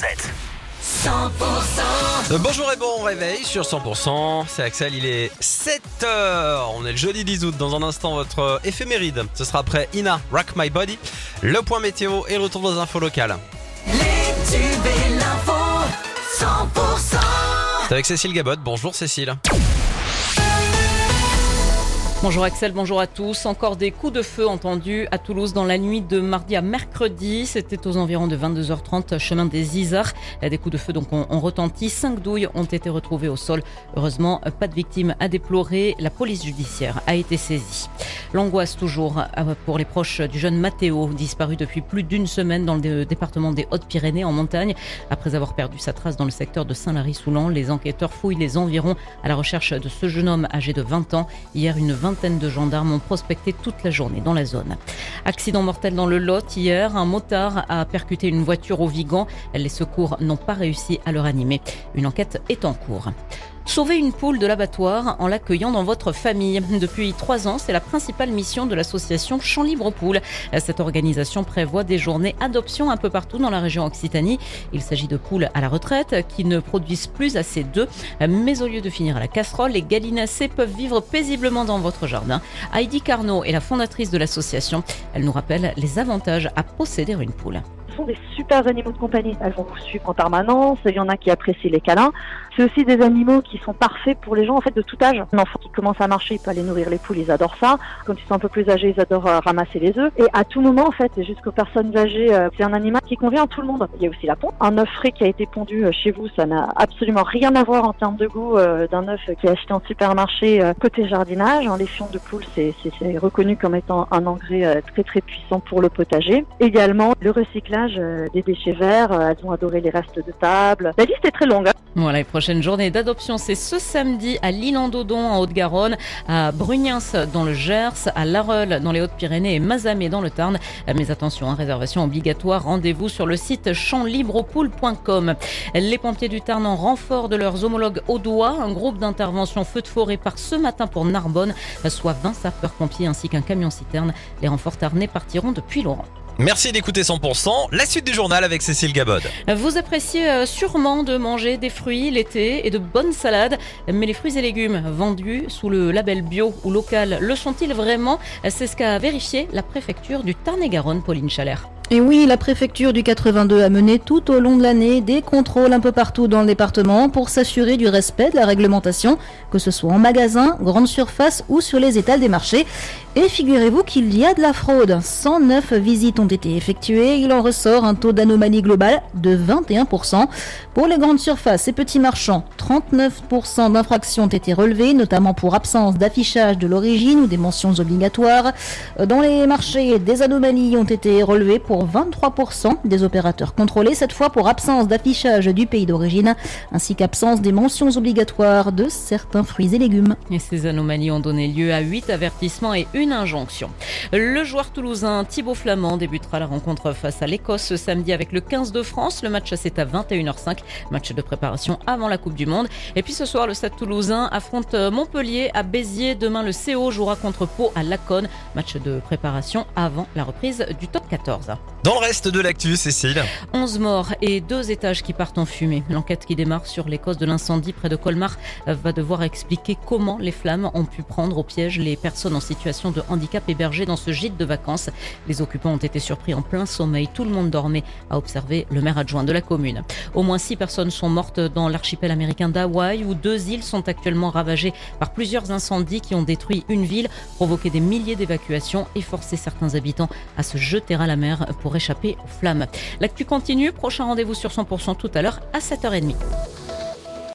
7. 100% Euh, Bonjour et bon réveil sur 100%. C'est Axel, il est 7h. On est le jeudi 10 août. Dans un instant, votre éphéméride. Ce sera après Ina, Rock My Body. Le point météo et le retour dans infos locales. Les tubes et l'info 100% C'est avec Cécile Gabot. Bonjour Cécile. Bonjour Axel, bonjour à tous. Encore des coups de feu entendus à Toulouse dans la nuit de mardi à mercredi. C'était aux environs de 22h30, chemin des Isards. Des coups de feu donc ont, retenti. Cinq douilles ont été retrouvées au sol. Heureusement, pas de victimes à déplorer. La police judiciaire a été saisie. L'angoisse toujours euh, pour les proches du jeune Matteo, disparu depuis plus d'une semaine dans le département des Hautes-Pyrénées en montagne. Après avoir perdu sa trace dans le secteur de Saint-Lary-Soulan, les enquêteurs fouillent les environs à la recherche de ce jeune homme âgé de 20 ans. Hier, une vingtaine de gendarmes ont prospecté toute la journée dans la zone. Accident mortel dans le Lot hier. Un motard a percuté une voiture au Vigan. Les secours n'ont pas réussi à le ranimer. Une enquête est en cours. Sauver une poule de l'abattoir en l'accueillant dans votre famille. Depuis trois ans, c'est la principale mission de l'association Champs Libre Poules. Cette organisation prévoit des journées adoption un peu partout dans la région Occitanie. Il s'agit de poules à la retraite qui ne produisent plus assez d'œufs. Mais au lieu de finir à la casserole, les gallinacés peuvent vivre paisiblement dans votre jardin. Heidi Carnot est la fondatrice de l'association. Elle nous rappelle les avantages à posséder une poule. Des super animaux de compagnie. Elles vont vous suivre en permanence. Il y en a qui apprécient les câlins. C'est aussi des animaux qui sont parfaits pour les gens en fait de tout âge. Un enfant qui commence à marcher, il peut aller nourrir les poules, ils adorent ça. Quand ils sont un peu plus âgés, ils adorent euh, ramasser les œufs. Et à tout moment en fait, jusqu'aux personnes âgées, euh, c'est un animal qui convient à tout le monde. Il y a aussi la ponte. Un œuf frais qui a été pondu euh, chez vous, ça n'a absolument rien à voir en termes de goût d'un œuf qui est acheté en supermarché côté jardinage. Les fions de poule, c'est reconnu comme étant un engrais très très puissant pour le potager. Également, le recyclage euh, des déchets verts. euh, elles ont adoré les restes de table. La liste est très longue. hein. Voilà, les prochaines journées d'adoption, c'est ce samedi à l'Île-en-Dodon en Haute-Garonne, à Brugnens dans le Gers, à Larreul dans les Hautes-Pyrénées et Mazamet dans le Tarn. Mais attention, hein, réservation obligatoire, rendez-vous sur le site champlibrepoule.com. Les pompiers du Tarn en renfort de leurs homologues audois, un groupe d'intervention feu de forêt part ce matin pour Narbonne, soit 20 sapeurs-pompiers ainsi qu'un camion-citerne. Les renforts tarnais partiront depuis Laurent. Merci d'écouter 100%. La suite du journal avec Cécile Gabot. Vous appréciez euh, sûrement de manger des fruits l'été et de bonnes salades, mais les fruits et légumes vendus sous le label bio ou local le sont-ils vraiment? C'est ce qu'a vérifié la préfecture du Tarn-et-Garonne, Pauline Chalère. Et oui, la préfecture du 82 a mené tout au long de l'année des contrôles un peu partout dans le département pour s'assurer du respect de la réglementation, que ce soit en magasin, grande surface ou sur les étals des marchés. Et figurez-vous qu'il y a de la fraude. 109 visites ont été effectuées. Il en ressort un taux d'anomalie globale de 21%. Pour les grandes surfaces et petits marchands, 39% d'infractions ont été relevées, notamment pour absence d'affichage de l'origine ou des mentions obligatoires. Dans les marchés, des anomalies ont été relevées pour 23% des opérateurs contrôlés, cette fois pour absence d'affichage du pays d'origine, ainsi qu'absence des mentions obligatoires de certains fruits et légumes. Et ces anomalies ont donné lieu à 8 avertissements et une injonction. Le joueur toulousain Thibaut Flamand débutera la rencontre face à l'Écosse ce samedi avec le 15 de France. Le match c'est à 21h05, match de préparation avant la Coupe du Monde. Et puis ce soir, le Stade toulousain affronte Montpellier à Béziers. Demain, le CO jouera contre Pau à Laconne, match de préparation avant la reprise du top 14. Dans le reste de l'actu, Cécile. 11 morts et deux étages qui partent en fumée. L'enquête qui démarre sur les causes de l'incendie près de Colmar va devoir expliquer comment les flammes ont pu prendre au piège les personnes en situation de handicap hébergées dans ce gîte de vacances. Les occupants ont été surpris en plein sommeil. Tout le monde dormait, a observé le maire adjoint de la commune. Au moins six personnes sont mortes dans l'archipel américain d'Hawaï où deux îles sont actuellement ravagées par plusieurs incendies qui ont détruit une ville, provoqué des milliers d'évacuations et forcé certains habitants à se jeter à la mer pour échapper aux flammes. L'actu continue. Prochain rendez-vous sur 100% tout à l'heure à 7h30.